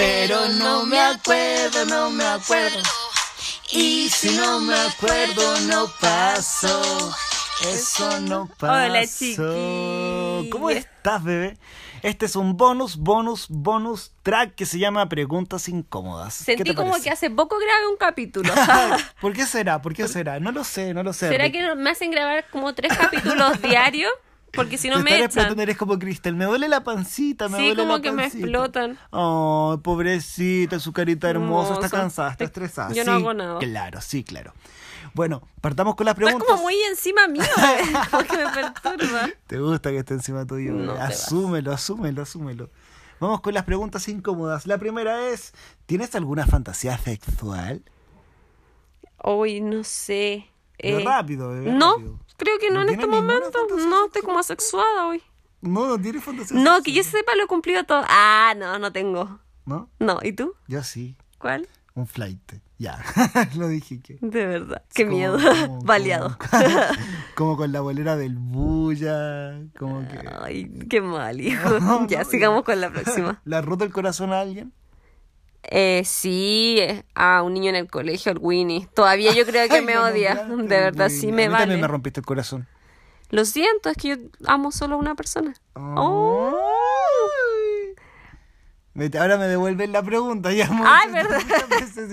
pero no me acuerdo, no me acuerdo. Y si no me acuerdo, no pasó. Eso no pasó. Hola, chiquillos. ¿Cómo estás, bebé? Este es un bonus, bonus, bonus track que se llama Preguntas Incómodas. ¿Qué Sentí te como que hace poco grabé un capítulo. ¿Por qué será? ¿Por qué será? No lo sé, no lo sé. ¿Será que me hacen grabar como tres capítulos diarios? Porque si no Te me echan. explotando, eres como Cristel. Me duele la pancita, me Sí, duele como la que me explotan. Oh, pobrecita, su carita hermosa. Está cansada, está estresada. yo no hago nada. Claro, sí, claro. Bueno, partamos con las Estás preguntas. como muy encima mío, eh, porque me perturba. ¿Te gusta que esté encima tuyo? No asúmelo, asúmelo, asúmelo. Vamos con las preguntas incómodas. La primera es, ¿tienes alguna fantasía sexual? Hoy no sé. Eh, rápido, bebé. no, rápido. Creo que no, ¿No en este momento. No, estoy como asexuada hoy. No, no tienes fantasía No, que yo sepa lo he cumplido todo. Ah, no, no tengo. ¿No? No, ¿y tú? Yo sí. ¿Cuál? Un flight. Ya, lo dije que. De verdad. Qué Como- miedo. como- Baleado. Como, como con la bolera del bulla. Como que. Ay, qué mal, hijo. No, ya, no, sigamos con la próxima. ¿Le has roto el corazón a alguien? Eh, sí, eh, a un niño en el colegio, el Winnie. Todavía yo creo que Ay, me odia. De verdad, sí A me mí También me vale. rompiste el corazón. Lo siento, es que yo amo solo a una persona. Oh. Ay. Vete, Ahora me devuelven la pregunta. Ya Ay, muchas- verdad.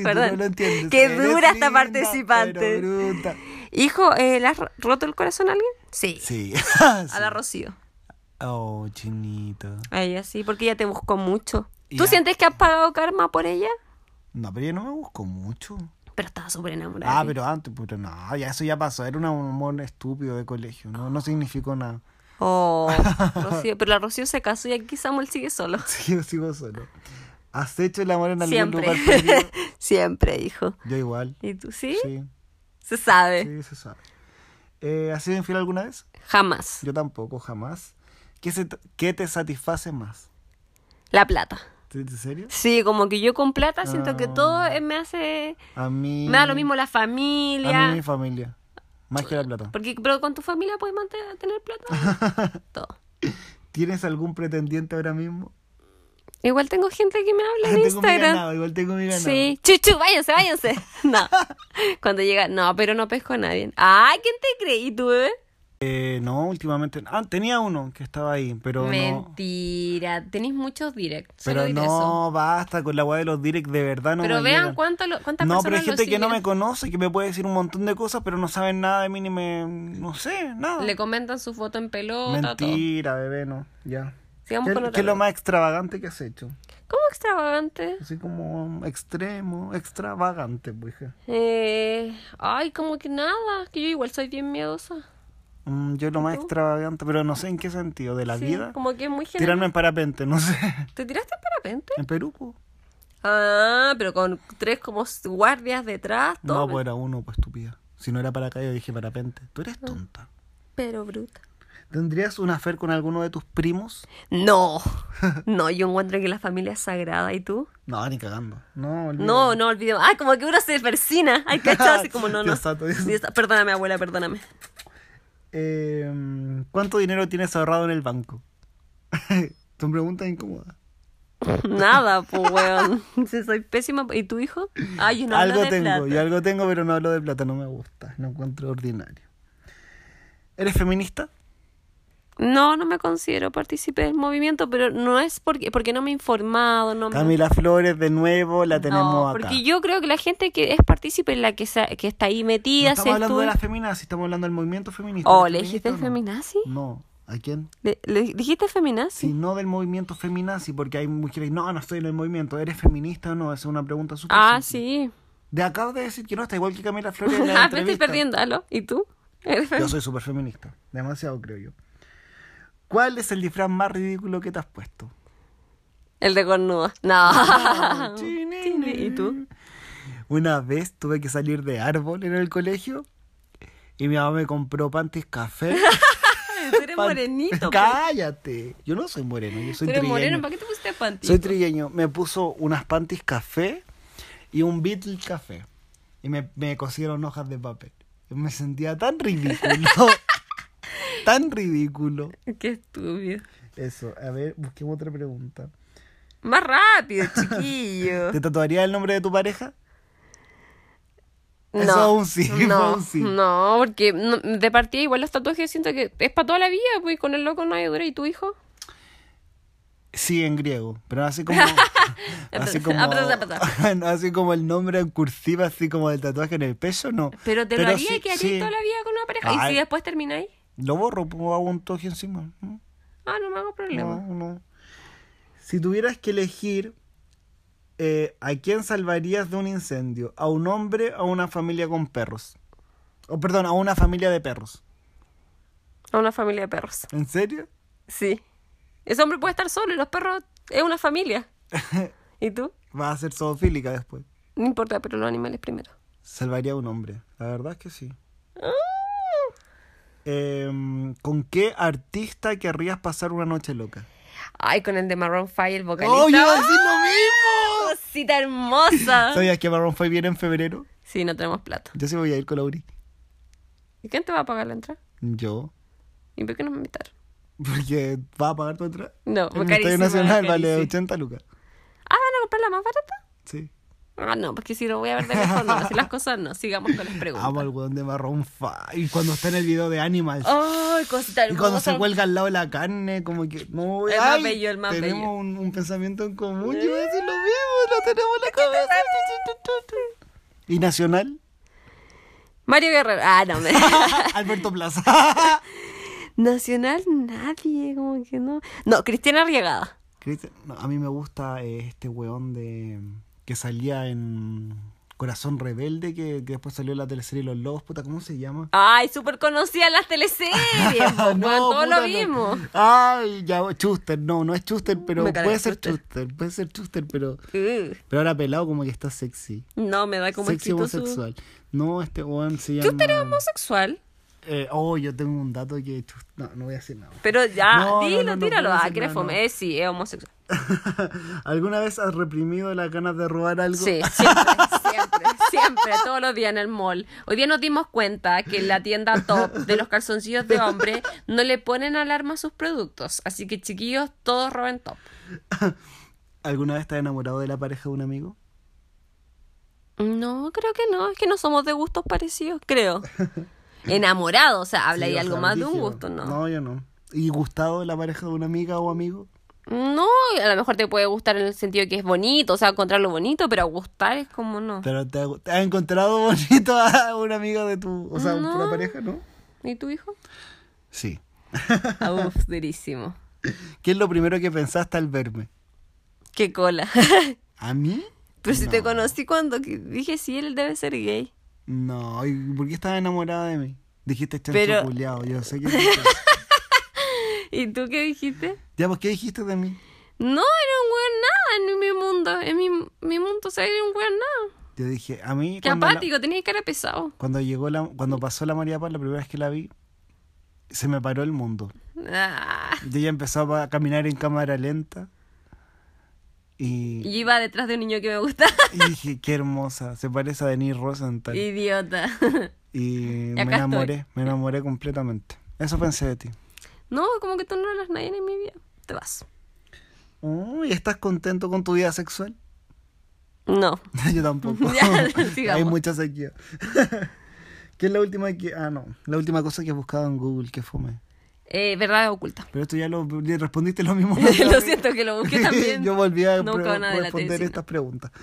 Perdón. lo. Qué Eres dura esta participante. bruta. Hijo, eh, ¿le has ro- roto el corazón a alguien? Sí. Sí. A la Rocío. Oh, chinito. A ella sí, porque ella te buscó mucho. ¿Tú ya. sientes que has pagado karma por ella? No, pero ella no me buscó mucho. Pero estaba súper enamorada. Ah, pero antes, pero no, ya eso ya pasó. Era un amor estúpido de colegio. No, no significó nada. Oh, Rocío. Pero la Rocío se casó y aquí Samuel sigue solo. Sí, yo sigo solo. ¿Has hecho el amor en algún Siempre. lugar perdido? Siempre, hijo. Yo igual. ¿Y tú sí? Sí, Se sabe. sí, se sabe. Eh, ¿Has sido infiel alguna vez? Jamás. Yo tampoco, jamás. ¿Qué, se qué te satisface más? La plata. ¿En serio? Sí, como que yo con plata siento que Ah. todo eh, me hace... A mí... Me da lo mismo la A familia. mí mi familia. Más que la plata. Porque, pero con tu familia puedes mantener, tener plata. Todo. ¿Tienes algún pretendiente ahora mismo? Igual tengo gente que me habla en tengo mi Instagram. ganado, igual tengo mi ganado. Sí. Chuchu, váyanse, váyanse. No. Cuando llega, no, pero no pesco a nadie. Ay, ¿quién te creí tú, bebé? Eh, no, últimamente. Ah, tenía uno que estaba ahí, pero no. Mentira. Tenéis muchos directs. Pero no, eso. basta con la weá de los directs, de verdad no pero me vean cuánto lo- cuántas No, pero hay gente que no me conoce, que me puede decir un montón de cosas, pero no saben nada de mí ni me... No sé, nada. Le comentan su foto en pelota, todo. Mentira, bebé, no. Ya. Sigamos ¿Qué, con qué es lo más extravagante que has hecho? ¿Cómo extravagante? Así como extremo, extravagante, pues. Eh, ay, como que nada, que yo igual soy bien miedosa. Mm, yo lo más extravagante, pero no sé en qué sentido, de la Sí, vida. Como que es muy general. Tirarme en parapente, no sé. ¿Te tiraste en parapente? En Perú, po. Ah, pero con tres como guardias detrás, todo. No, pues era uno, pues estúpida. Si no era para acá, yo dije parapente. Tú Ah. eres tonta. Pero bruta. ¿Tendrías una afer con alguno de tus primos? No, no, yo encuentro que la familia es sagrada. ¿Y tú? No, ni cagando. No. No, no olvidemos. Ay, como que uno se persina. Ay, cachado, así como no, no. Dios santo, Dios santo. Dios santo. Perdóname, abuela, perdóname. Eh, ¿Cuánto dinero tienes ahorrado en el banco? Son preguntas incómodas. Nada, pues, weón. Si soy pésima. ¿Y tu hijo? Ay, yo no hablo algo de tengo, plata. yo algo tengo, pero no hablo de plata, no me gusta. Lo encuentro ordinario. ¿Eres feminista? No, no me considero partícipe del movimiento, pero no es porque, porque no me he informado. No me- Camila Flores, de nuevo, la tenemos No, acá. porque yo creo que la gente que es partícipe es la que, que está ahí No metida, se estamos hablando de estudia. la feminazi, estamos hablando del movimiento feminista. Oh, ¿Eres ¿le dijiste no? feminazi? No, ¿a quién? ¿Le, le dijiste feminazi? Si no del movimiento feminazi, porque hay mujeres, no, no estoy en el movimiento, ¿eres feminista o no? Esa es una pregunta súper Ah, simple. sí. De acabo de decir que no, está igual que Camila Flores en la Ah, me estoy perdiendo, ¿aló? ¿Y tú? ¿Eres Yo soy súper feminista, demasiado creo yo. ¿Cuál es el disfraz más ridículo que te has puesto? El de cornudo. No. Chinini. ¿Y tú? Una vez tuve que salir de árbol en el colegio y mi mamá me compró panties café. Tú eres Pan- morenito. pues. Cállate. Yo no soy moreno, yo Tú soy eres trigueño. moreno, ¿para qué te pusiste panty? Soy trigueño. Me puso unas panties café y un Beatle café. Y me, me cosieron hojas de papel. Yo me sentía tan ridículo. Tan ridículo. Qué estúpido. Eso, a ver, busquemos otra pregunta. Más rápido, chiquillo. ¿Te tatuarías el nombre de tu pareja? No, Eso es un sí, no, un sí. no, porque no- de partida igual los tatuajes siento que es para toda la vida, pues con el loco no hay dura. ¿Y tu hijo? Sí, en griego, pero así como así como así como el nombre en cursiva, así como el tatuaje en el pecho, no. Pero te lo haría sí- y quedarías sí. toda la vida con una pareja. ¿Y si después termináis? Lo borro, pongo hago un toque encima. ¿no? Ah, no me hago problema. No, no. Si tuvieras que elegir eh, a quién salvarías de un incendio, a un hombre o a una familia con perros. O perdón, a una familia de perros. A una familia de perros. ¿En serio? Sí. Ese hombre puede estar solo y los perros es una familia. ¿Y tú? Vas a ser zoofílica después. No importa, pero los animales primero. Salvaría a un hombre. La verdad es que sí. Ah. Em, ¿Con qué artista querrías pasar una noche loca? Ay, con el de Maroon 5, el vocalista. ¡Oh, yo iba a decir lo mismo! Cosita hermosa. ¿Sabías que Maroon 5 viene en febrero? Sí, no tenemos plata. Yo sí voy a ir con Lauri. ¿Y quién te va a pagar la entrada? Yo. ¿Y por qué no me invitaron? Porque va a pagar tu entrada. No, En el Estadio Nacional vale carísima. 80 lucas. Ah, ¿van a comprar la más barata? Sí. Ah, no, porque si lo voy a ver de lejos, no. Así las cosas no. Sigamos con las preguntas. Amo al weón de Maroon 5. Y cuando está en el video de Animals. Ay, cosita y cuando se cuelga al lado de la carne, como que. No, El más bello, el más tenemos bello. Un, un pensamiento en común. Yo a decir lo mismo, lo tenemos en la cabeza. ¿Y Nacional? Mario Guerrero. Ah, no, me... Alberto Plaza. Nacional, nadie, como que no. No, Cristiana Arriagada. Cristian- no, a mí me gusta eh, este weón de que salía en Corazón Rebelde, que, que después salió en la teleserie Los Lobos, puta, ¿cómo se llama? Ay, súper conocida en las teleseries. No, weón, todo puta, lo no. mismo. Ay, ya, Chuster, no, no es Chuster, pero puede ser. Chuster, puede ser Chuster, pero, Uh, pero ahora pelado como que está sexy. no, me da como sexy su... homosexual. No, este weón se llama... ¿Tú eres homosexual? Eh, oh, yo tengo un dato que... No, no voy a decir nada. Pero ya, No, dilo, no, no tíralo. ah, que eres fome. Eh, sí, es homosexual. ¿Alguna vez has reprimido las ganas de robar algo? Sí, siempre, siempre, siempre, todos los días en el mall. Hoy día nos dimos cuenta que en la tienda top de los calzoncillos de hombre no le ponen alarma a sus productos. Así que chiquillos, todos roben top. ¿Alguna vez estás enamorado de la pareja de un amigo? No, creo que no. Es que no somos de gustos parecidos, creo. Enamorado, o sea, habla Sí, ahí o algo sea, más de un gusto, ¿no? No, yo no. ¿Y gustado de la pareja de una amiga o amigo? No, a lo mejor te puede gustar en el sentido de que es bonito, o sea, encontrarlo bonito, pero gustar es como no. Pero te, ha- te has encontrado bonito a un amigo de tu, o sea, No. una pareja, ¿no? ¿Y tu hijo? Sí. Uf, durísimo. ¿Qué es lo primero que pensaste al verme? Qué cola. ¿A mí? Pero si te No. conocí cuando dije, sí, él debe ser gay. No, ¿y por qué estabas enamorada de mí? Dijiste chancho Pero- culiao, yo sé que. ¿Y tú qué dijiste? Ya, pues, ¿qué dijiste de mí? No, era un weón nada en mi mundo. En mi, mi mundo, o sea, era un weón nada. Yo dije, a mí Qué cuando, la- apático, tenía cara pesado. cuando llegó la, cuando pasó la María Paz, la primera vez que la vi, se me paró el mundo. Ah. Y ella empezó a caminar en cámara lenta. Y, Y iba detrás de un niño que me gustaba. y dije, qué hermosa, se parece a Denise Rosenthal. Y, Idiota. me acá enamoré, estoy. me enamoré completamente. Eso pensé de ti. No, como que tú no eras nadie en mi vida. Te vas. Uy, ¿estás contento con tu vida sexual? No. Yo tampoco. Ya. Hay mucha sequía. ¿Qué es la última que.? Ah, no. La última cosa que he buscado en Google, que fome. Eh, verdad oculta. Pero esto ya lo ya respondiste lo mismo. Lo siento que lo busqué también. Yo volví a responder estas preguntas.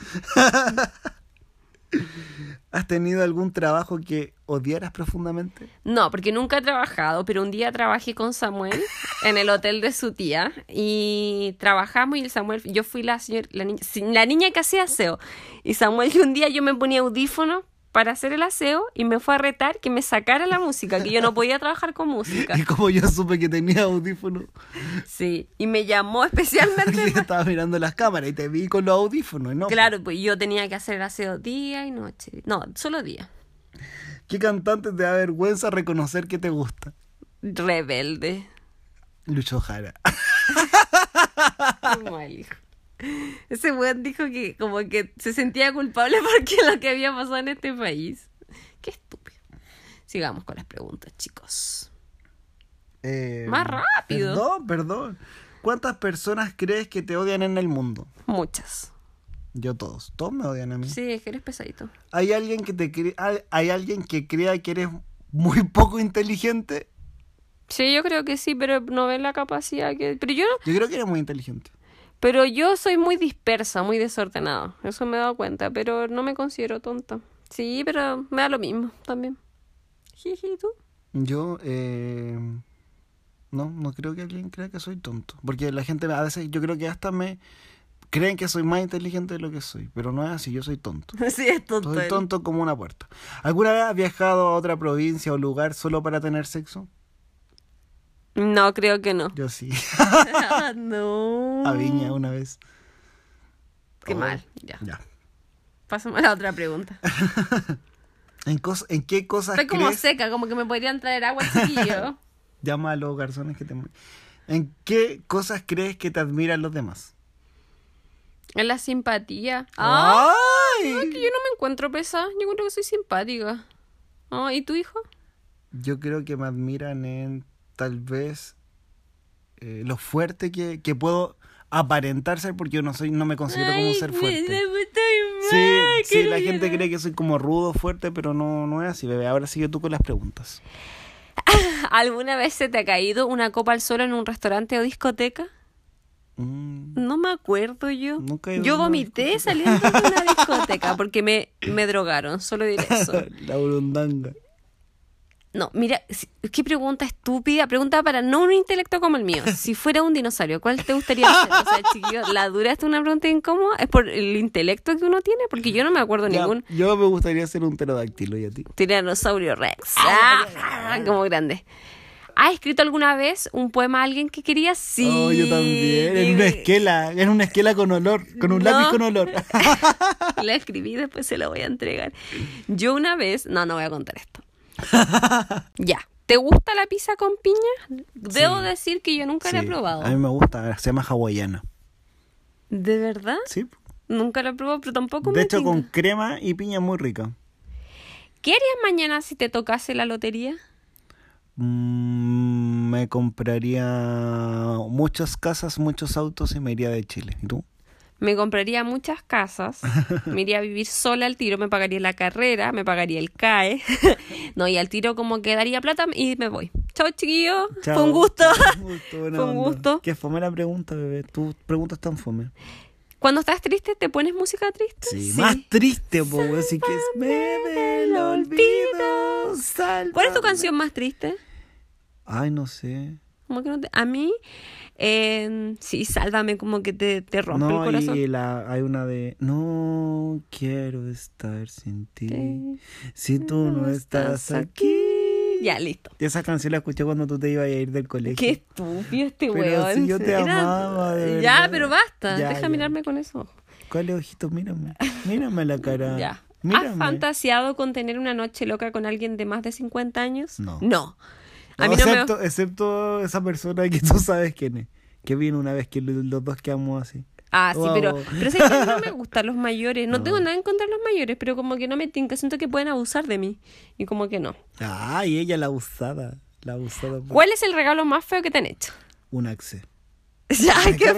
¿Has tenido algún trabajo que odiaras profundamente? No, porque nunca he trabajado, pero un día trabajé con Samuel en el hotel de su tía y trabajamos y el Samuel, yo fui la señora, la niña, la niña que hacía aseo y Samuel y un día yo me ponía audífonos para hacer el aseo y me fue a retar que me sacara la música, que yo no podía trabajar con música. Y como yo supe que tenía audífonos, Sí, y me llamó especialmente. estaba mirando las cámaras y te vi con los audífonos, ¿no? Claro, pues yo tenía que hacer el aseo día y noche. No, solo día. ¿Qué cantante te da vergüenza reconocer que te gusta? Rebelde. Lucho Jara. Qué mal, hijo. Ese weón dijo que como que se sentía culpable porque lo que había pasado en este país. Qué estúpido. Sigamos con las preguntas, chicos. Eh, Más rápido. Perdón, perdón. ¿cuántas personas crees que te odian en el mundo? Muchas. Yo todos. Todos me odian a mí. Sí, es que eres pesadito. ¿Hay alguien que te cre- hay, alguien que crea que eres muy poco inteligente? Sí, yo creo que sí, pero no ven la capacidad que... Pero yo, Yo creo que eres muy inteligente. Pero yo soy muy dispersa, muy desordenada. Eso me he dado cuenta, pero no me considero tonta. Sí, pero me da lo mismo también. Jiji, ¿tú? Yo, eh, no, no creo que alguien crea que soy tonto. Porque la gente a veces, yo creo que hasta me creen que soy más inteligente de lo que soy. Pero no es así, yo soy tonto. Sí, es tonto. Soy tonto como una puerta. ¿Alguna vez has viajado a otra provincia o lugar solo para tener sexo? No, creo que no. Yo sí. no. a Viña una vez. Qué Oh, mal. Ya. Ya. Pásame a la otra pregunta. ¿En, cos- en qué cosas Estoy como crees? seca, como que me podrían traer agua, chiquillo. Llama a los garzones que te... ¿En qué cosas crees que te admiran los demás? Es la simpatía. ¡Ay! es que yo no me encuentro pesada. Yo creo que soy simpática. Ah, ¿Y tu hijo? Yo creo que me admiran en tal vez eh, lo fuerte que, que puedo aparentar ser porque yo no soy no me considero como un ser fuerte. Sí, sí, la gente cree que soy como rudo, fuerte, pero no, no es así, bebé. Ahora sigue tú con las preguntas. ¿Alguna vez se te ha caído una copa al suelo en un restaurante o discoteca? Mm, No me acuerdo yo. Nunca he ido Yo vomité saliendo de una discoteca porque me, me drogaron, solo diré eso. la burundanga. No, mira, qué pregunta estúpida. Pregunta para no un intelecto como el mío. Si fuera un dinosaurio, ¿cuál te gustaría ser? O sea, chiquillo, la dura es una pregunta incómoda. ¿Es por el intelecto que uno tiene? Porque yo no me acuerdo Ya, ningún yo me gustaría ser un pterodáctilo y a ti. tiranosaurio rex. Ah, como grande. ¿Has escrito alguna vez un poema a alguien que querías? Sí. Oh, yo también. En una esquela, en una esquela con olor, con un No. lápiz con olor. La escribí, después se la voy a entregar. Yo una vez, no, no voy a contar esto. ya. ¿Te gusta la pizza con piña? Debo Sí. decir que yo nunca la he probado. A mí me gusta, se llama hawaiana. ¿De verdad? Sí. Nunca la he probado, pero tampoco De me hecho, tinca. con crema y piña muy rica. ¿Qué harías mañana si te tocase la lotería? Mm, me compraría muchas casas, muchos autos y me iría de Chile. ¿Y tú? Me compraría muchas casas, me iría a vivir sola al tiro, me pagaría la carrera, me pagaría el CAE. no, y al tiro como que daría plata y me voy. Chao, chiquillo. Chao. Fue un gusto. Un gusto, buena Fue un gusto. Qué fome la pregunta, bebé. Tus preguntas tan fome. Cuando estás triste, ¿te pones música triste? Sí, más triste, po, Así que es. Me del olvido. sálvame. ¿Cuál es tu canción más triste? Ay, no sé. Como que no te- A mí, eh, sí, sálvame, como que te, te rompe el No, corazón. y la, hay una de No quiero estar sin ti. Sí. Si tú no estás aquí. Ya, listo. Esa canción la escuché cuando tú te ibas a ir del colegio. Qué estúpido este Pero weón. si yo te amaba, de Ya, verdad. pero basta. Ya, Deja ya. mirarme con eso. ¿Cuál ojito? Mírame. Mírame la cara. Ya. ¿Has Mírame. fantaseado con tener una noche loca con alguien de más de 50 años? No. No. A No, mí no excepto, me... excepto esa persona que tú sabes quién es. Que vino una vez que lo- los dos quedamos así. Ah, sí, Wow. pero, pero sé que no me gustan los mayores. No, No. tengo nada en contra de los mayores, pero como que no me tinca. Siento que pueden abusar de mí. Y como que no. Ay, ella la abusada. La abusada. por- ¿Cuál es el regalo más feo que te han hecho? Un axe. Ya, ¿qué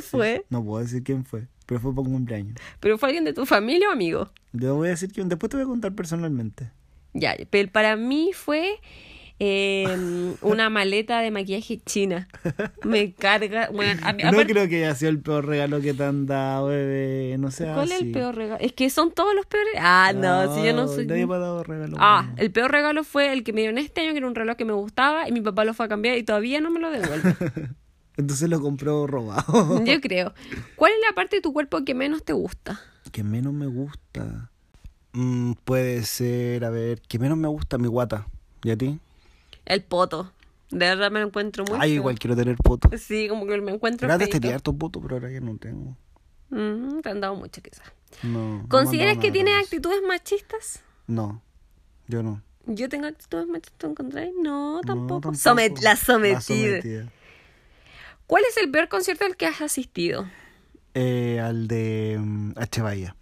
fue? No puedo decir quién fue, pero fue por un cumpleaños. ¿Pero fue alguien de tu familia o amigo? Yo voy a decir quién, después te voy a contar personalmente. Ya, pero para mí fue eh, una maleta de maquillaje china. Me carga. Bueno, a mí- No creo que haya sido el peor regalo que te han dado, bebé. No sé. ¿Cuál es el peor regalo? Es que son todos los peores. Ah, no, si yo no soy. Nadie me ha dado regalo. Ah, bueno. el peor regalo fue el que me dieron este año, que era un reloj que me gustaba, y mi papá lo fue a cambiar y todavía no me lo devuelve. Entonces lo compró robado. Yo creo. ¿Cuál es la parte de tu cuerpo que menos te gusta? que menos me gusta. Mm, puede ser, a ver, que menos me gusta mi guata. ¿Y a ti? El poto. De verdad me lo encuentro muy Ay, feo. igual quiero tener poto. Sí, como que me encuentro tenía harto poto, pero ahora ya no tengo. Mm, te han dado mucho quizás. No. ¿Consideras que tienes de actitudes machistas? No, yo no. ¿Yo tengo actitudes machistas? ¿Tú encontráis? No, No, tampoco. tampoco. Somet- la sometida. sometida. ¿Cuál es el peor concierto al que has asistido? Eh, al de mm, H. Bahía.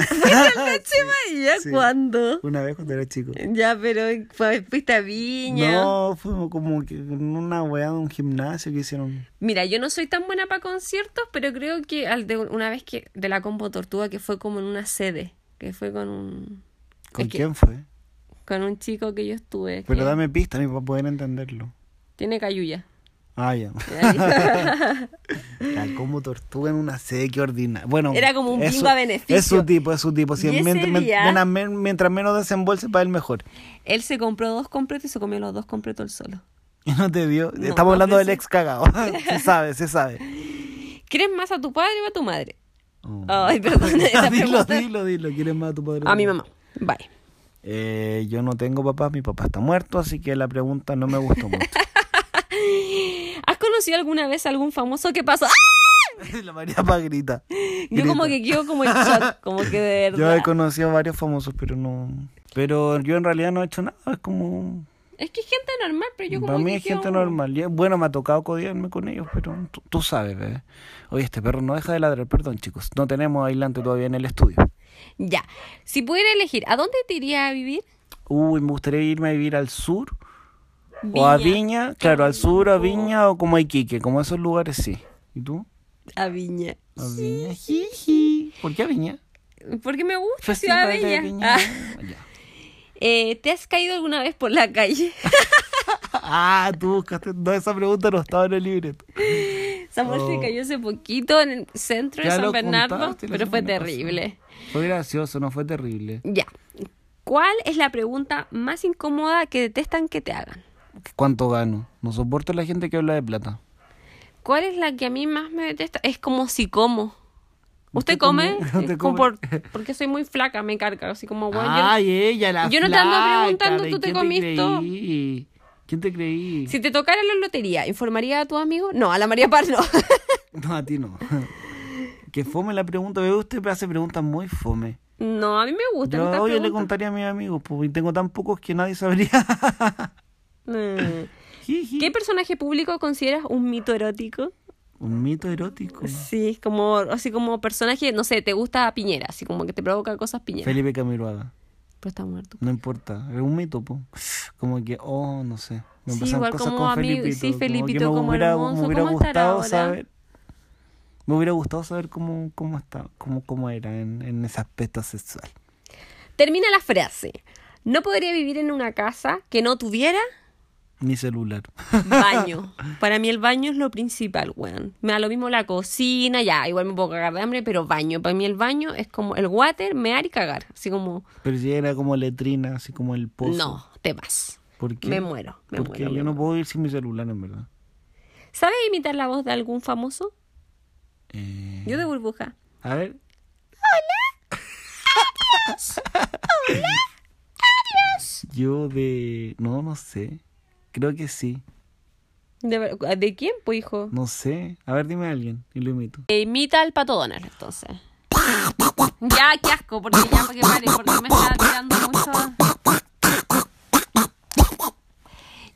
Bahía? Sí. ¿Cuándo? Una vez cuando era chico. Ya, pero fue- fuiste a Viña. No, fuimos como que en una weá de un gimnasio que hicieron. Mira, yo no soy tan buena para conciertos, pero creo que al de una vez que de la Combo Tortuga que fue como en una sede, que fue con un ¿Con es que- quién fue? con un chico que yo estuve. Pero que dame pista a mí para poder entenderlo. Tiene cayuya. Ah, ya. La como tortuga en una sede que ordinaria. Bueno, Era como un bingo a beneficio. Es su tipo, es su tipo. Si mientras, día- menos desembolse, para él mejor. Él se compró dos completos y se comió los dos completos él solo. Y no te dio. No, Estamos hablando del sí. ex cagado. se sabe, se sabe. ¿Quieres más a tu padre o a tu madre? Oh. Ay, perdón. esa dilo, pregunta- dilo, dilo. ¿Quieres más a tu padre? A mi mamá. Bye. Eh, yo no tengo papá, mi papá está muerto, así que la pregunta no me gustó mucho. ¿Has conocido alguna vez a algún famoso que pasó? ¡Ah! la María Paz grita. Yo como que quedo como en shock, como que de Yo verdad. he conocido a varios famosos, pero no. Pero yo en realidad no he hecho nada, es como. Es que es gente normal, pero yo como Para mí que es gente quedo- normal. Y, Bueno, me ha tocado codiarme con ellos, pero tú, tú sabes, bebé. Oye, este perro no deja de ladrar, perdón, chicos. No tenemos aislante todavía en el estudio. Ya. Si pudiera elegir, ¿a dónde te iría a vivir? Uy, me gustaría irme a vivir al sur. O a Viña, claro, al sur, a Viña o como a Iquique, como esos lugares sí. ¿Y tú? A Viña. A Viña, jiji. ¿Por qué a Viña? Porque me gusta Ciudad de Bella. Ah, Ya. eh, ¿Te has caído alguna vez por la calle? Ah, tú buscaste. No, esa pregunta no estaba en el libreto. Samuel se Oh. cayó hace poquito en el centro de San Bernardo, contaste pero fue terrible. Fue gracioso, no fue terrible. Ya. ¿Cuál es la pregunta más incómoda que detestan que te hagan? ¿Cuánto gano? No soporto a la gente que habla de plata. ¿Cuál es la que a mí más me detesta? Es como si como. ¿Usted ¿Usted come? come? ¿Usted come? por- porque soy muy flaca, me carga. Así como, bueno, yo- Ay, ella, la yo no te ando preguntando, ¿de ¿tú te quién comiste creí? ¿Quién te creí? si te tocara la lotería, ¿informaría a tu amigo? No, a la María Paz no. No, a ti no. que fome la pregunta. Veo usted hace preguntas muy fome. no, a mí me gusta. Yo, yo le contaría a mis amigos, pues, y tengo tan pocos que nadie sabría. Jiji. ¿Qué personaje público consideras un mito erótico? Un mito erótico. Sí, como, así como personaje, no sé, te gusta Piñera, así como que te provoca cosas Piñera. Felipe Camiroaga. Pero está muerto. No importa, es un mito, po. Como que, oh, no sé. Me Sí, igual cosas como con Felipito. sí, que Felipito me como hubiera, hermoso, me hubiera ¿cómo estará gustado ahora? saber. Me hubiera gustado saber cómo, cómo está, cómo, cómo era en, en ese aspecto sexual. Termina la frase. No podría vivir en una casa que no tuviera Mi celular. baño. Para mí el baño es lo principal, weón. Me da lo mismo la cocina, ya, igual me puedo cagar de hambre, pero baño. Para mí el baño es como el water, mear y cagar. Así como, Pero si era como letrina, así como el pozo. no, te vas. ¿Por qué? Me muero, me Porque muero. me yo no muero. puedo ir sin mi celular, en verdad. ¿Sabes imitar la voz de algún famoso? Eh, Yo de burbuja. A ver. Yo de... No, no sé. Creo que sí. ¿De, ver- ¿de quién, pues, hijo? No sé. A ver, dime a alguien y lo imito. Eh, imita al pato Donald, entonces. Ya, qué asco, porque ya, para que pare, porque me está tirando mucho.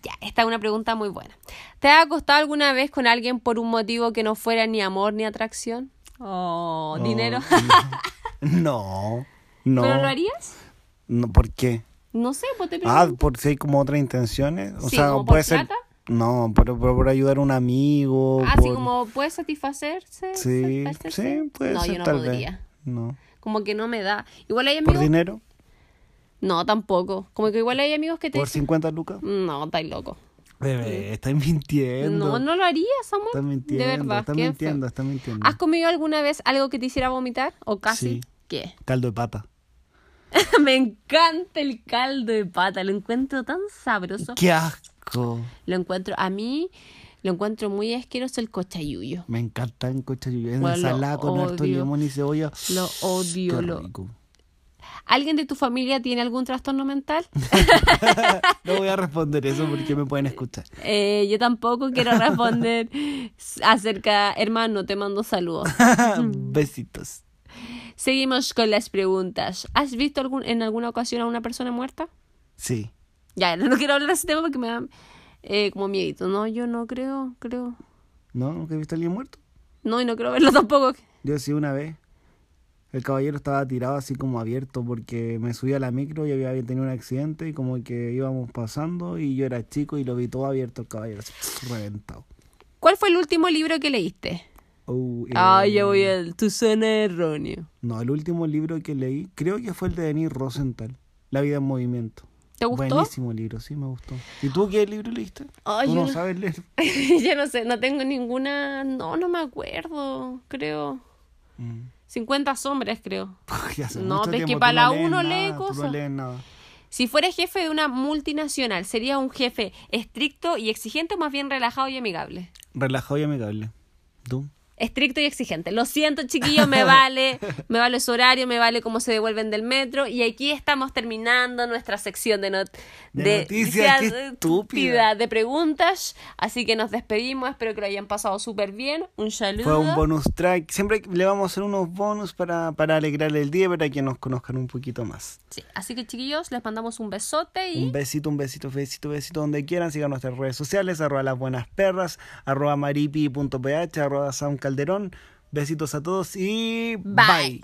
Ya, esta es una pregunta muy buena. ¿Te has acostado alguna vez con alguien por un motivo que no fuera ni amor ni atracción? Oh, dinero. No. No. ¿Pero lo harías? No, ¿Por qué? No sé, pues te Ah, pregunto. por si hay como otras intenciones. O Sí, sea, como por puede ser. plata. No, pero, pero por ayudar a un amigo. Así por- como puede satisfacerse. Sí, satisfacerse. sí, puede no, ser yo no tal podría. vez. No. Como que no me da. Igual hay ¿Por amigos. dinero? No, tampoco. Como que igual hay amigos que te ¿Por dicen. 50 lucas? No, estáis loco. Bebé, estáis mintiendo. No, no lo haría, Samuel. Estás mintiendo. De verdad. Estás mintiendo, estás mintiendo. ¿Has comido alguna vez algo que te hiciera vomitar? ¿O casi? Sí. ¿Qué? Caldo de pata. Me encanta el caldo de pata. Lo encuentro tan sabroso. ¡Qué asco! Lo encuentro, a mí, lo encuentro muy asqueroso el cochayuyo. Me encanta en cochayuyo. En Bueno, ensalada con harto limón y cebolla. Lo odio. Qué Lo... ¿Alguien de tu familia tiene algún trastorno mental? No voy a responder eso porque me pueden escuchar. Eh, yo tampoco quiero responder acerca, hermano, te mando saludos. Besitos. Seguimos con las preguntas. ¿Has visto algún, en alguna ocasión a una persona muerta? Sí. Ya, no quiero hablar de ese tema porque me da eh, como miedito. No, yo no creo, creo. ¿No? ¿Nunca he visto a alguien muerto? No, y no quiero verlo tampoco. Yo sí una vez. El caballero estaba tirado así como abierto porque me subí a la micro y había tenido un accidente y como que íbamos pasando y yo era chico y lo vi todo abierto el caballero, así reventado. ¿Cuál fue el último libro que leíste? Oh, Ah, ya voy al... Tu suena erróneo. No, el último libro que leí creo que fue el de Denis Rosenthal, La vida en movimiento. ¿Te gustó? Buenísimo libro, sí me gustó. ¿Y tú qué libro leíste? Ay, ¿Tú yo no no- sabes leer? ya no sé, no tengo ninguna... No, no me acuerdo, creo. Mm. 50 sombras, creo. No, que tiempo, para la no uno lee nada, cosas. No nada. Si fuera jefe de una multinacional, ¿sería un jefe estricto y exigente o más bien relajado y amigable? Relajado y amigable. ¿Tú? Estricto y exigente. Lo siento, chiquillos, me vale, me vale su horario, me vale cómo se devuelven del metro. Y aquí estamos terminando nuestra sección de, not- De noticias, qué estúpida, de preguntas. Así que nos despedimos, espero que lo hayan pasado súper bien. Un saludo. Fue un bonus track. Siempre le vamos a hacer unos bonus para, para alegrarle el día, para que nos conozcan un poquito más. Sí, así que chiquillos, les mandamos un besote y Un besito, un besito, besito, besito donde quieran. Sigan nuestras redes sociales, arroba las buenas perras, arroba maripi.ph, arroba Sam Calderón. Besitos a todos y bye.